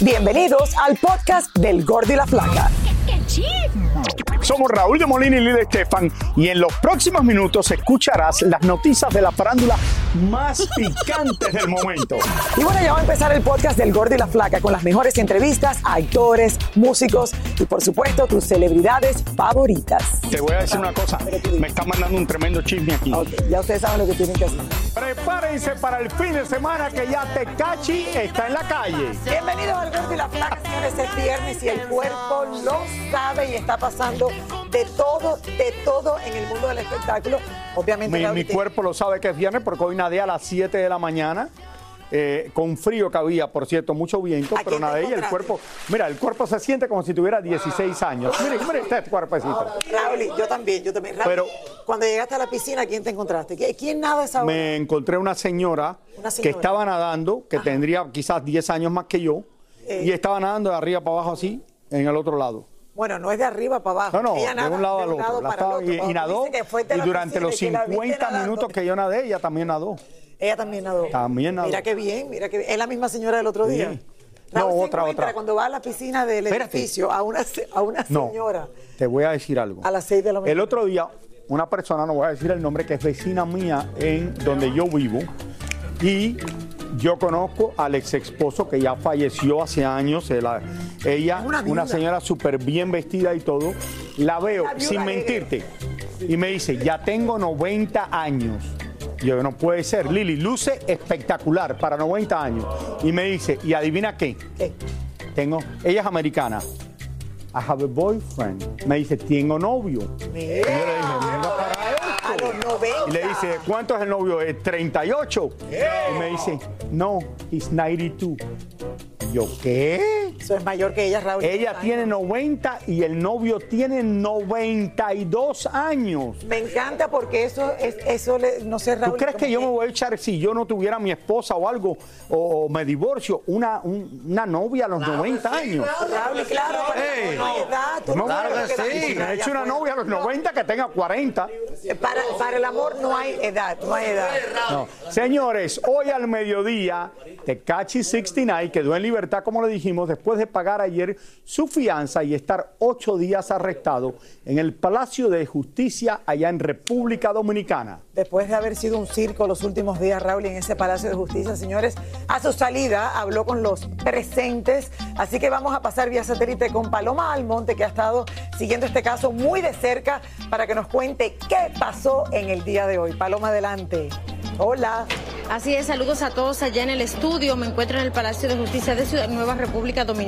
Bienvenidos al podcast del Gordi y la Flaca. Somos Raúl de Molina y Lidia Estefan y en los próximos minutos escucharás las noticias de la farándula más picantes del momento. Y bueno, ya va a empezar el podcast del Gordi y la Flaca con las mejores entrevistas a actores, músicos y por supuesto tus celebridades favoritas. Te voy a decir una cosa, me están mandando un tremendo chisme aquí. Ok, ya ustedes saben lo que tienen que hacer. Prepárense para el fin de semana que ya Tecachi está en la calle. Bienvenidos al Gordi y la Flaca, señores, es viernes y el cuerpo lo sabe y está pasando de todo, de todo en el mundo del espectáculo. Obviamente, Mi, cuerpo lo sabe que es viernes porque hoy nadé a las 7 de la mañana. eh, con frío que había, por cierto, mucho viento, ¿A pero nadé y el cuerpo, mira, el cuerpo se siente como si tuviera 16 años. Mire, mire este cuerpecito. Raúl, yo también, yo también. Raúl, Pero- cuando llegaste a la piscina, ¿quién te encontraste? ¿Qui- ¿Quién nada esa hora? Me encontré una señora, Una que estaba nadando, que tendría quizás 10 años más que yo, Eh. y estaba nadando de arriba para abajo así, en el otro lado. Bueno, no es de arriba para abajo. No, no, Ella de nada un lado al otro. La estaba- otro. y, nadó, y durante los y que la viste 50 nadando. minutos que yo nadé, ella también nadó. Ella también nadó. También nadó. Mira qué bien, mira qué bien. Es la misma señora del otro Sí. día. No, Raúl, ¿se otra, otra. Cuando va a la piscina del Espérate. edificio a una, a una No, señora te voy a decir algo. a las 6 de la mañana. El otro día, una persona, no voy a decir el nombre, que es vecina mía en donde yo vivo, y yo conozco al ex esposo que ya falleció hace años. eh, la- ella, Una señora súper bien vestida y todo, la veo La sin negra. mentirte. Y me dice, ya tengo 90 años. Yo no puede ser, Lili, luce espectacular para 90 años. Y me dice, ¿y adivina qué? ¿Qué? Tengo, ella es americana. I have a boyfriend. Me dice, tengo novio. Y yo le dije, "Venga para a esto". los 90. Y le dice, ¿cuánto es el novio? "Eh, 38. Y me dice, no, he's 92. Y Yo, ¿qué? Eso es mayor que ella, Raúl. Ella tiene 90 y el novio tiene 92 años. Me encanta porque eso es, eso le, no sé, Raúl. ¿Tú crees que yo me voy a echar si yo no tuviera mi esposa o algo, o me divorcio, una, un- una novia a los 90 años? Raúl, claro, pero Ey. no hay edad. tú No, lo que si me ya echo una novia a los 90 que tenga 40. Para, para el amor no hay edad, no hay edad. No. Señores, hoy al mediodía, Tecachi 69 quedó en libertad, como le dijimos, después de pagar ayer su fianza y estar ocho días arrestado en el Palacio de Justicia allá en República Dominicana. Después de haber sido un circo los últimos días, Raúl, en ese Palacio de Justicia, señores, a su salida habló con los presentes. Así que vamos a pasar vía satélite con Paloma Almonte, que ha estado siguiendo este caso muy de cerca para que nos cuente qué pasó en el día de hoy. Paloma, adelante. Hola. Así es, saludos a todos allá en el estudio. Me encuentro en el Palacio de Justicia de Ciudad Nueva, República Dominicana,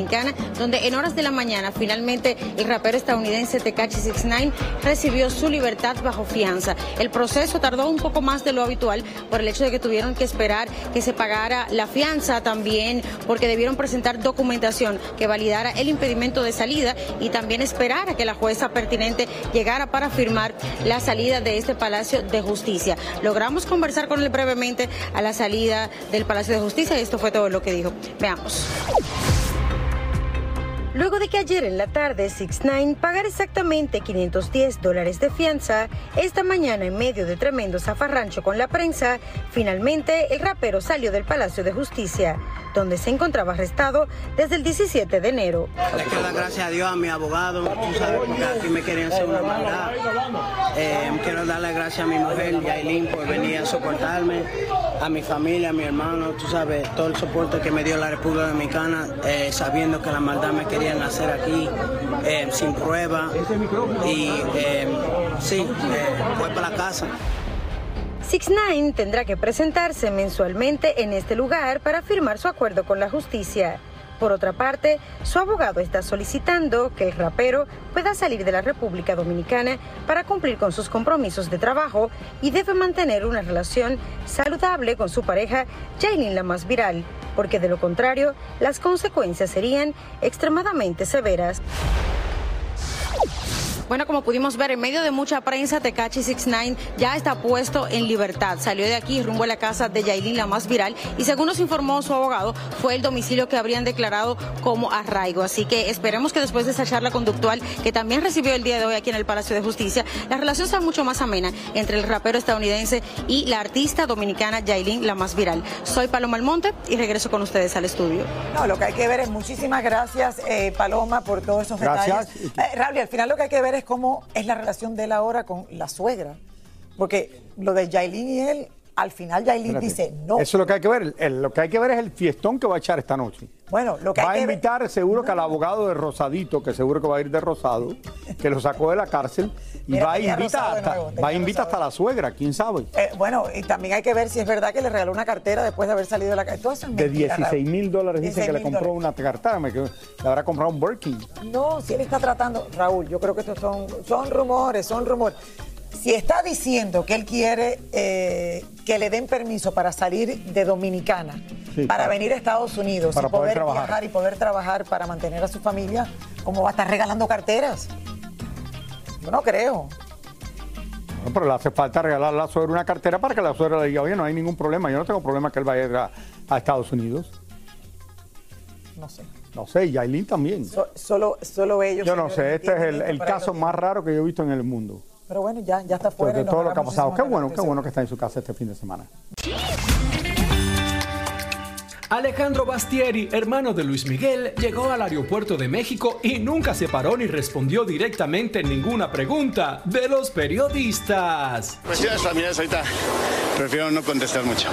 donde en horas de la mañana finalmente el rapero estadounidense Tekashi 69 recibió su libertad bajo fianza. El proceso tardó un poco más de lo habitual por el hecho de que tuvieron que esperar que se pagara la fianza también, porque debieron presentar documentación que validara el impedimento de salida y también esperar a que la jueza pertinente llegara para firmar la salida de este Palacio de Justicia. Logramos conversar con él brevemente a la salida del Palacio de Justicia y esto fue todo lo que dijo. Veamos. Luego de que ayer en la tarde 6ix9ine pagara exactamente 510 dólares de fianza, esta mañana en medio de tremendo zafarrancho con la prensa, finalmente el rapero salió del Palacio de Justicia, donde se encontraba arrestado desde el 17 de enero. Le quiero dar gracias a Dios, a mi abogado, tú sabes, porque aquí me querían hacer una maldad. Eh, quiero darle gracias a mi mujer, Yailin, por venir a soportarme, a mi familia, a mi hermano, tú sabes, todo el soporte que me dio la República Dominicana, eh, sabiendo que la maldad me querían hacer aquí, eh, sin prueba. Y eh, sí, eh, voy para la casa. 6ix9ine tendrá que presentarse mensualmente en este lugar para firmar su acuerdo con la justicia. Por otra parte, su abogado está solicitando que el rapero pueda salir de la República Dominicana para cumplir con sus compromisos de trabajo y debe mantener una relación saludable con su pareja, Jailin la más viral, porque de lo contrario, las consecuencias serían extremadamente severas. Bueno, como pudimos ver, en medio de mucha prensa, Tecachi 69 ya está puesto en libertad. Salió de aquí rumbo a la casa de Yailin, la más viral, y según nos informó su abogado, fue el domicilio que habrían declarado como arraigo. Así que esperemos que después de esa charla conductual que también recibió el día de hoy aquí en el Palacio de Justicia, la relación sea mucho más amena entre el rapero estadounidense y la artista dominicana Yailin, la más viral. Soy Paloma Almonte y regreso con ustedes al estudio. No, lo que hay que ver es muchísimas gracias, eh, Paloma, por todos esos Gracias. detalles. Eh, Raúl, al final lo que hay que ver es cómo es la relación de él ahora con la suegra. Porque lo de Yailin y él, al final Yailin dice no. Eso es lo que hay que ver. El- el- lo que hay que ver es el fiestón que va a echar esta noche. Bueno, lo que Va a que invitar seguro que al abogado de Rosadito, que seguro que va a ir de Rosado, que lo sacó de la cárcel, y Mira, va a invitar hasta, nuevo, va a invitar hasta la suegra, quién sabe. Eh, bueno, y también hay que ver si es verdad que le regaló una cartera después de haber salido de la cárcel. Es De mentira, 16 Raúl. mil dólares dice que le 16.000 compró dólares. una cartera, me le habrá comprado un Birkin. No, si él está tratando, Raúl, yo creo que estos son, son rumores, son rumores. Si está diciendo que él quiere eh, que le den permiso para salir de Dominicana, Sí, para venir a Estados Unidos para y poder viajar y poder trabajar para mantener a su familia, ¿cómo va a estar regalando carteras? Yo no creo. No, pero le hace falta regalarle a la suegra una cartera para que la suegra le diga, oye, no hay ningún problema, yo no tengo problema que él vaya a a, Estados Unidos. No sé. No sé, y Yailin también. So- solo, solo ellos. Yo no sé, este es el, caso ellos. más raro que yo he visto en el mundo. Pero bueno, ya, ya está fuera. de todo lo que ha pasado. Qué bueno, qué bueno que está en su casa este fin de semana. Alejandro Bastieri, hermano de Luis Miguel, llegó al aeropuerto de México y nunca se paró ni respondió directamente ninguna pregunta de los periodistas. Cuestiones familiares ahorita prefiero no contestar mucho.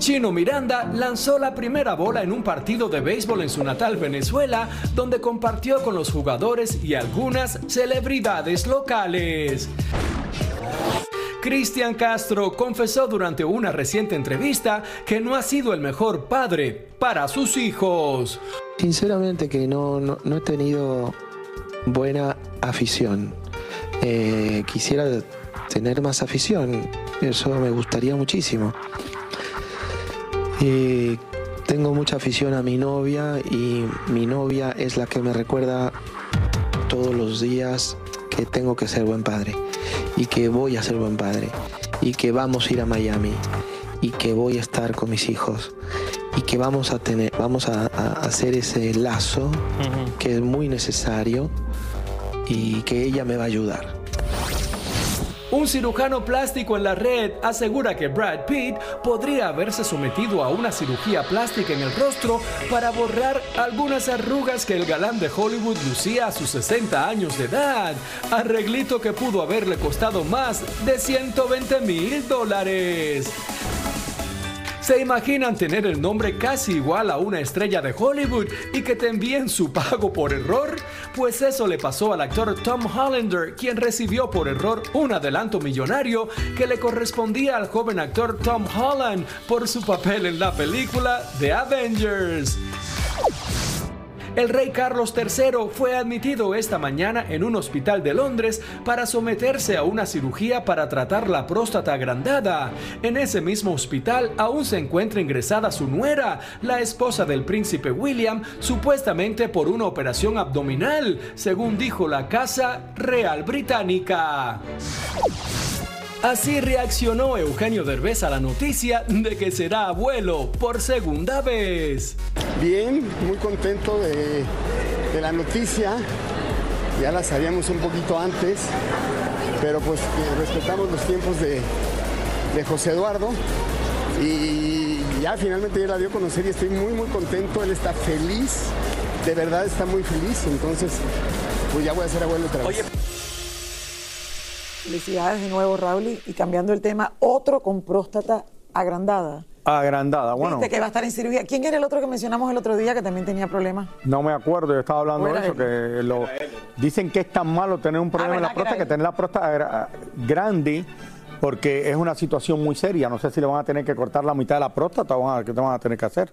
Chino Miranda lanzó la primera bola en un partido de béisbol en su natal Venezuela, donde compartió con los jugadores y algunas celebridades locales. Cristian Castro confesó durante una reciente entrevista que no ha sido el mejor padre para sus hijos. Sinceramente que no, no, he tenido buena afición. Eh, quisiera tener más afición, eso me gustaría muchísimo. Eh, tengo mucha afición a mi novia y mi novia es la que me recuerda todos los días que tengo que ser buen padre y que voy a ser buen padre y que vamos a ir a Miami y que voy a estar con mis hijos y que vamos a tener vamos a, a hacer ese lazo que es muy necesario y que ella me va a ayudar. Un cirujano plástico en la red asegura que Brad Pitt podría haberse sometido a una cirugía plástica en el rostro para borrar algunas arrugas que el galán de Hollywood lucía a sus 60 años de edad, arreglito que pudo haberle costado más de 120 mil dólares. ¿Se imaginan tener el nombre casi igual a una estrella de Hollywood y que te envíen su pago por error? Pues eso le pasó al actor Tom Hollander, quien recibió por error un adelanto millonario que le correspondía al joven actor Tom Holland por su papel en la película The Avengers. El rey Carlos III fue admitido esta mañana en un hospital de Londres para someterse a una cirugía para tratar la próstata agrandada. En ese mismo hospital aún se encuentra ingresada su nuera, la esposa del príncipe William, supuestamente por una operación abdominal, según dijo la Casa Real Británica. Así reaccionó Eugenio Derbez a la noticia de que será abuelo por segunda vez. Bien, muy contento de, de la noticia. Ya la sabíamos un poquito antes, pero pues eh, respetamos los tiempos de, de José Eduardo. Y ya finalmente ya la dio a conocer y estoy muy muy contento. Él está feliz, de verdad está muy feliz. Entonces, pues ya voy a ser abuelo otra vez. Felicidades de nuevo, Raúl. Y cambiando el tema, otro con próstata agrandada. Agrandada, bueno. Viste que va a estar en cirugía. ¿Quién era el otro que mencionamos el otro día que también tenía problemas? No me acuerdo, yo estaba hablando ¿O de eso, que lo, dicen que es tan malo tener un problema en la ¿verdad que era próstata que tener la próstata gra- grande, porque es una situación muy seria. No sé si le van a tener que cortar la mitad de la próstata o van a- qué te van a tener que hacer.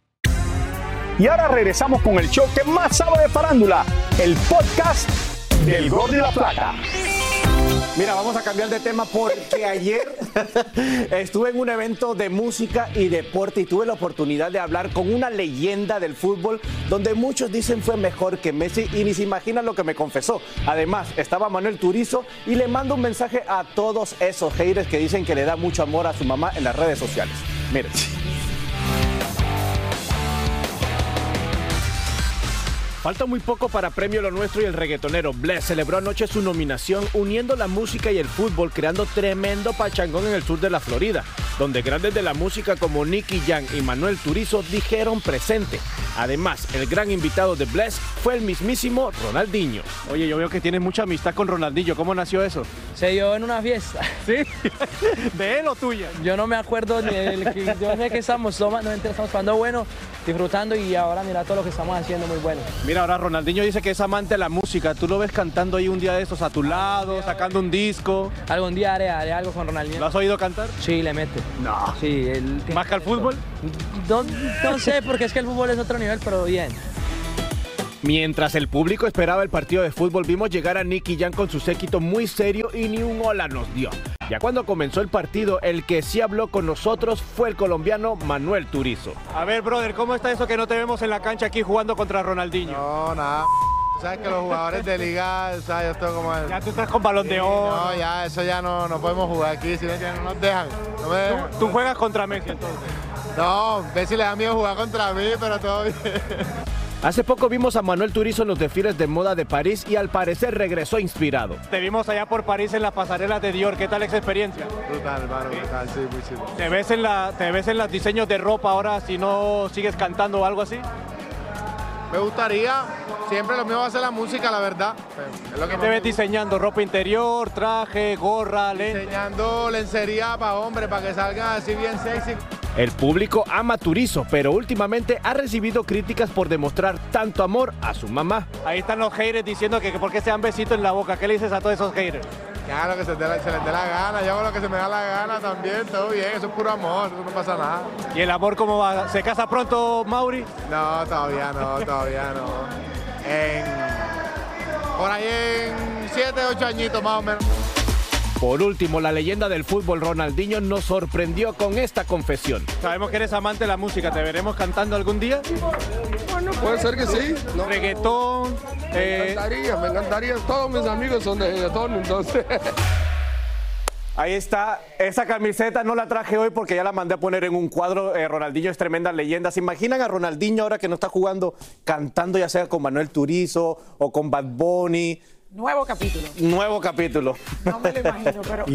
Y ahora regresamos con el show que más sabe de farándula, el podcast del Gol de la Plata. Mira, vamos a cambiar de tema porque ayer estuve en un evento de música y deporte y tuve la oportunidad de hablar con una leyenda del fútbol donde muchos dicen fue mejor que Messi y ni se imaginan lo que me confesó. Además, estaba Manuel Turizo y le mando un mensaje a todos esos haters que dicen que le da mucho amor a su mamá en las redes sociales. Miren. Falta muy poco para Premio Lo Nuestro y el reggaetonero Bless celebró anoche su nominación uniendo la música y el fútbol, creando tremendo pachangón en el sur de la Florida, donde grandes de la música como Nicky Jam y Manuel Turizo dijeron presente. Además, el gran invitado de Bless fue el mismísimo Ronaldinho. Oye, yo veo que tienes mucha amistad con Ronaldinho. ¿Cómo nació eso? Se dio en una fiesta. ¿Sí? ¿De él o tuya? Yo no me acuerdo ni del que, yo sé que estamos, no, estamos jugando bueno, disfrutando y ahora mira todo lo que estamos haciendo muy bueno. Mira, ahora Ronaldinho dice que es amante de la música. ¿Tú lo ves cantando ahí un día de estos a tu lado, sacando un disco? Algún día haré, haré algo con Ronaldinho. ¿Lo has oído cantar? Sí, le mete. No. Sí, él... ¿Más que al fútbol? No, no sé, porque es que el fútbol es otro nivel, pero bien. Mientras el público esperaba el partido de fútbol, vimos llegar a Nicky Jam con su séquito muy serio y ni un hola nos dio. Ya cuando comenzó el partido, el que sí habló con nosotros fue el colombiano Manuel Turizo. A ver, brother, ¿cómo está eso que no te vemos en la cancha aquí jugando contra Ronaldinho? No, nada. Sabes que los jugadores de liga, ¿sabes? Yo estoy como... Ya tú estás con balón de oro. No, ya, eso ya no, no podemos jugar aquí, si no, ya no nos dejan. No me dejan. ¿Tú, tú juegas contra Messi entonces? No, Messi le da miedo jugar contra mí, pero todo bien. Hace poco vimos a Manuel Turizo en los desfiles de moda de París y al parecer regresó inspirado. Te vimos allá por París en la pasarela de Dior. ¿Qué tal esa experiencia? Brutal, hermano, brutal, sí, muy chido. ¿Te ves en la, te ves en los diseños de ropa ahora si no sigues cantando o algo así? Me gustaría, siempre lo mío va a ser la música, la verdad. Es lo que ¿Qué más te ves diseñando? ¿Ropa interior, traje, gorra, lente? Diseñando lencería para hombres, para que salgan así bien sexy. El público ama Turizo, pero últimamente ha recibido críticas por demostrar tanto amor a su mamá. Ahí están los haters diciendo que, que por qué se dan besitos en la boca. ¿Qué le dices a todos esos haters? Lo que se, les dé la gana, yo hago lo que se me da la gana también, todo bien, eso es puro amor, eso no pasa nada. ¿Y el amor cómo va? ¿Se casa pronto, Mauri? No, todavía no, todavía no. En, por ahí en 7, 8 añitos más o menos. Por último, la leyenda del fútbol Ronaldinho nos sorprendió con esta confesión. Sabemos que eres amante de la música, ¿te veremos cantando algún día? Bueno, puede ser que sí. No. Reggaetón. Me eh, encantaría, me encantaría. Todos mis amigos son de reggaetón, entonces. Ahí está, esa camiseta no la traje hoy porque ya la mandé a poner en un cuadro. Eh, Ronaldinho es tremenda leyenda. ¿Se imaginan a Ronaldinho ahora que no está jugando cantando ya sea con Manuel Turizo o con Bad Bunny? Nuevo capítulo. Nuevo capítulo. No me lo imagino, pero.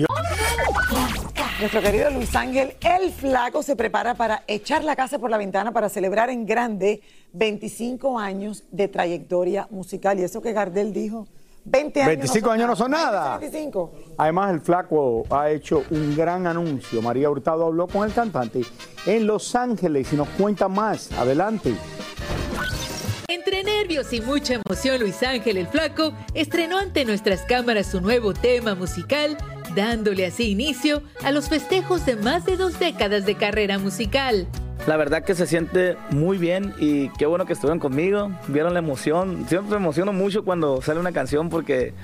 Nuestro querido Luis Ángel, el flaco, se prepara para echar la casa por la ventana para celebrar en grande 25 años de trayectoria musical. Y eso que Gardel dijo, 20 años. 25 años no son nada. 25. Además, el flaco ha hecho un gran anuncio. María Hurtado habló con el cantante en Los Ángeles y nos cuenta más. Adelante. Entre nervios y mucha emoción, Luis Ángel el Flaco estrenó ante nuestras cámaras su nuevo tema musical, dándole así inicio a los festejos de más de dos décadas de carrera musical. La verdad que se siente muy bien y qué bueno que estuvieron conmigo, vieron la emoción. Siempre me emociono mucho cuando sale una canción porque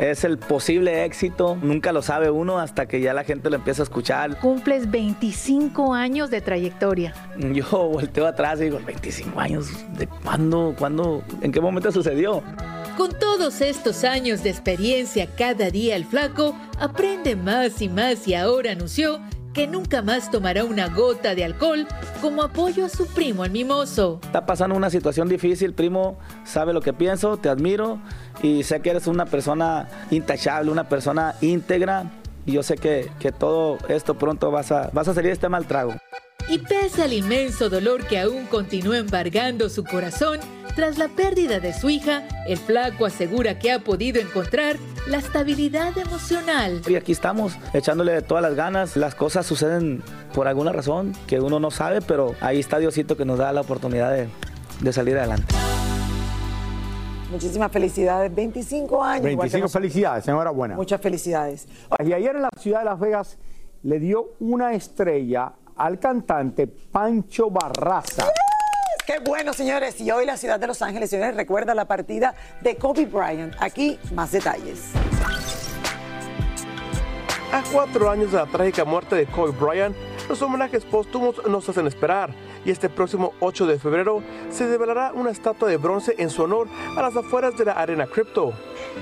es el posible éxito. Nunca lo sabe uno hasta que ya la gente lo empieza a escuchar. Cumples 25 años de trayectoria. Yo volteo atrás y digo, 25 años, ¿de cuándo? ¿Cuándo? ¿En qué momento sucedió? Con todos estos años de experiencia cada día el flaco aprende más y más y ahora anunció que nunca más tomará una gota de alcohol como apoyo a su primo el mimoso. Está pasando una situación difícil, primo, sabe lo que pienso, te admiro y sé que eres una persona intachable, una persona íntegra y yo sé que, que todo esto pronto vas a, vas a salir de este mal trago. Y pese al inmenso dolor que aún continúa embargando su corazón, tras la pérdida de su hija, el flaco asegura que ha podido encontrar la estabilidad emocional. Y aquí estamos, echándole todas las ganas. Las cosas suceden por alguna razón que uno no sabe, pero ahí está Diosito que nos da la oportunidad de, de salir adelante. Muchísimas felicidades. 25 años. 25 felicidades, enhorabuena. Muchas felicidades. Y ayer en la ciudad de Las Vegas le dio una estrella al cantante Pancho Barraza. Qué bueno, señores. Y hoy la ciudad de Los Ángeles, señores, recuerda la partida de Kobe Bryant. Aquí más detalles. A cuatro años de la trágica muerte de Kobe Bryant, los homenajes póstumos nos hacen esperar. Y este próximo 8 de febrero se develará una estatua de bronce en su honor a las afueras de la Arena Crypto.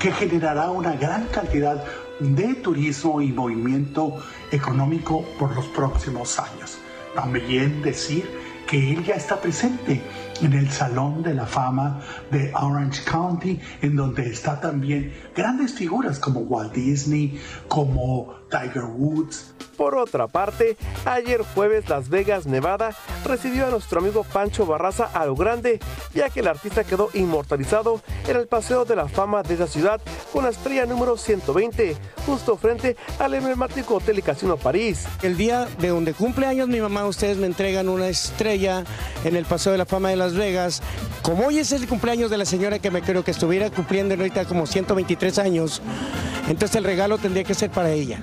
Que generará una gran cantidad de turismo y movimiento económico por los próximos años. También decir que él ya está presente en el Salón de la Fama de Orange County, en donde está también grandes figuras como Walt Disney, como Tiger Woods. Por otra parte, ayer jueves Las Vegas, Nevada, recibió a nuestro amigo Pancho Barraza a lo grande, ya que el artista quedó inmortalizado en el Paseo de la Fama de esa ciudad con la estrella número 120, justo frente al emblemático Hotel y Casino París. El día de donde cumple años mi mamá, ustedes me entregan una estrella en el Paseo de la Fama de Las Vegas. Como hoy es el cumpleaños de la señora que me creo que estuviera cumpliendo ahorita como 123 años, entonces el regalo tendría que ser para ella.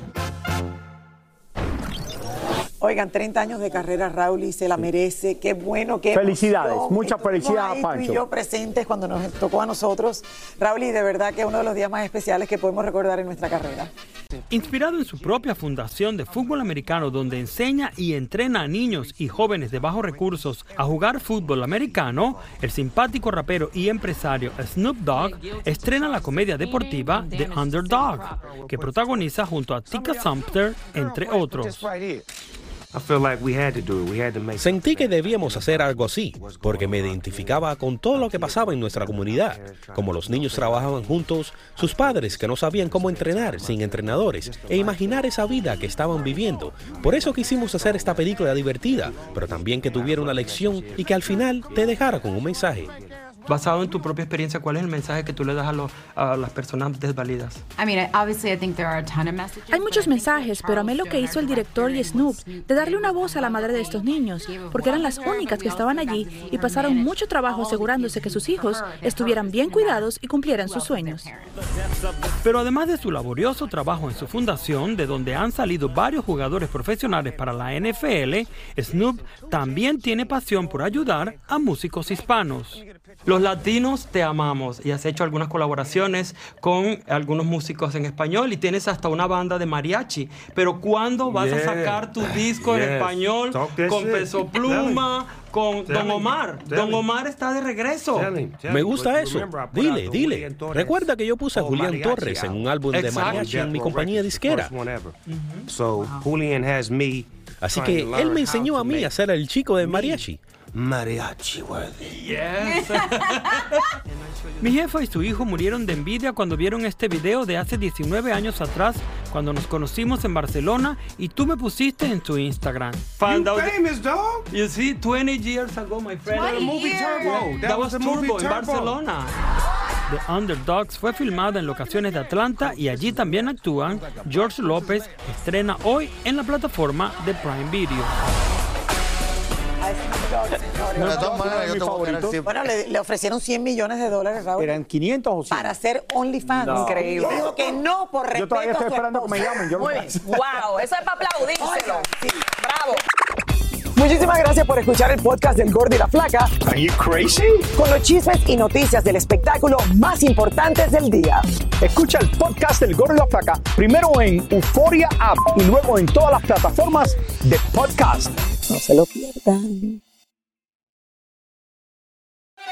Oigan, 30 años de carrera, Raúl, y se la merece. Qué bueno, qué Felicidades, emoción. muchas Estuvimos felicidades ahí, a Pancho. Tú y yo presentes cuando nos tocó a nosotros. Raúl, y de verdad que es uno de los días más especiales que podemos recordar en nuestra carrera. Inspirado en su propia fundación de fútbol americano donde enseña y entrena a niños y jóvenes de bajos recursos a jugar fútbol americano, el simpático rapero y empresario Snoop Dogg estrena la comedia deportiva The Underdog, que protagoniza junto a Tika Sumpter, entre otros. Sentí que debíamos hacer algo así, porque me identificaba con todo lo que pasaba en nuestra comunidad, como los niños trabajaban juntos, sus padres que no sabían cómo entrenar sin entrenadores, e imaginar esa vida que estaban viviendo. Por eso quisimos hacer esta película divertida, pero también que tuviera una lección y que al final te dejara con un mensaje. Basado en tu propia experiencia, ¿cuál es el mensaje que tú le das a, los- a las personas desvalidas? Hay muchos mensajes, pero amé lo que hizo el director y Snoop de darle una voz a la madre de estos niños, porque eran las únicas que estaban allí y pasaron mucho trabajo asegurándose que sus hijos estuvieran bien cuidados y cumplieran sus sueños. Pero además de su laborioso trabajo en su fundación, de donde han salido varios jugadores profesionales para la NFL, Snoop también tiene pasión por ayudar a músicos hispanos. Los latinos te amamos y has hecho algunas colaboraciones con algunos músicos en español y tienes hasta una banda de mariachi. Pero ¿cuándo vas a sacar tu disco en español con shit. Peso Pluma, con Tell Don. Omar? Don. Omar está de regreso. Me gusta eso. Dile, dile. Recuerda que yo puse a Julián Torres en un álbum de mariachi en mi compañía disquera. So Julian has me. Así que él me enseñó a mí a ser el chico de mariachi. Mariachi worthy. Yes. Mi jefa y su hijo murieron de envidia cuando vieron este video de hace 19 años atrás, cuando nos conocimos en Barcelona y tú me pusiste en tu Instagram. Found You out- famous, dog. You see, 20 years ago, my friend. 20 The movie. Turbo. That, That was was the movie Turbo Turbo. Barcelona. The Underdogs fue filmada en locaciones de Atlanta y allí también actúan. George López estrena hoy en la plataforma de Prime Video. No, De todas maneras, yo te voy a quedar siempre. Bueno, le, le ofrecieron 100 millones de dólares, Raúl. ¿Eran 500 o 100? Para hacer OnlyFans. No. Increíble. Y dijo que no por respeto Yo todavía estoy esperando que me llamen. Yo lo Muy bien. Wow, eso es para aplaudírselo. Bravo. Muchísimas gracias por escuchar el podcast del Gordo y la Flaca. Are you crazy? Con los chismes y noticias del espectáculo más importantes del día. Escucha el podcast del Gordo y la Flaca primero en Euforia App y luego en todas las plataformas de podcast. No se lo pierdan.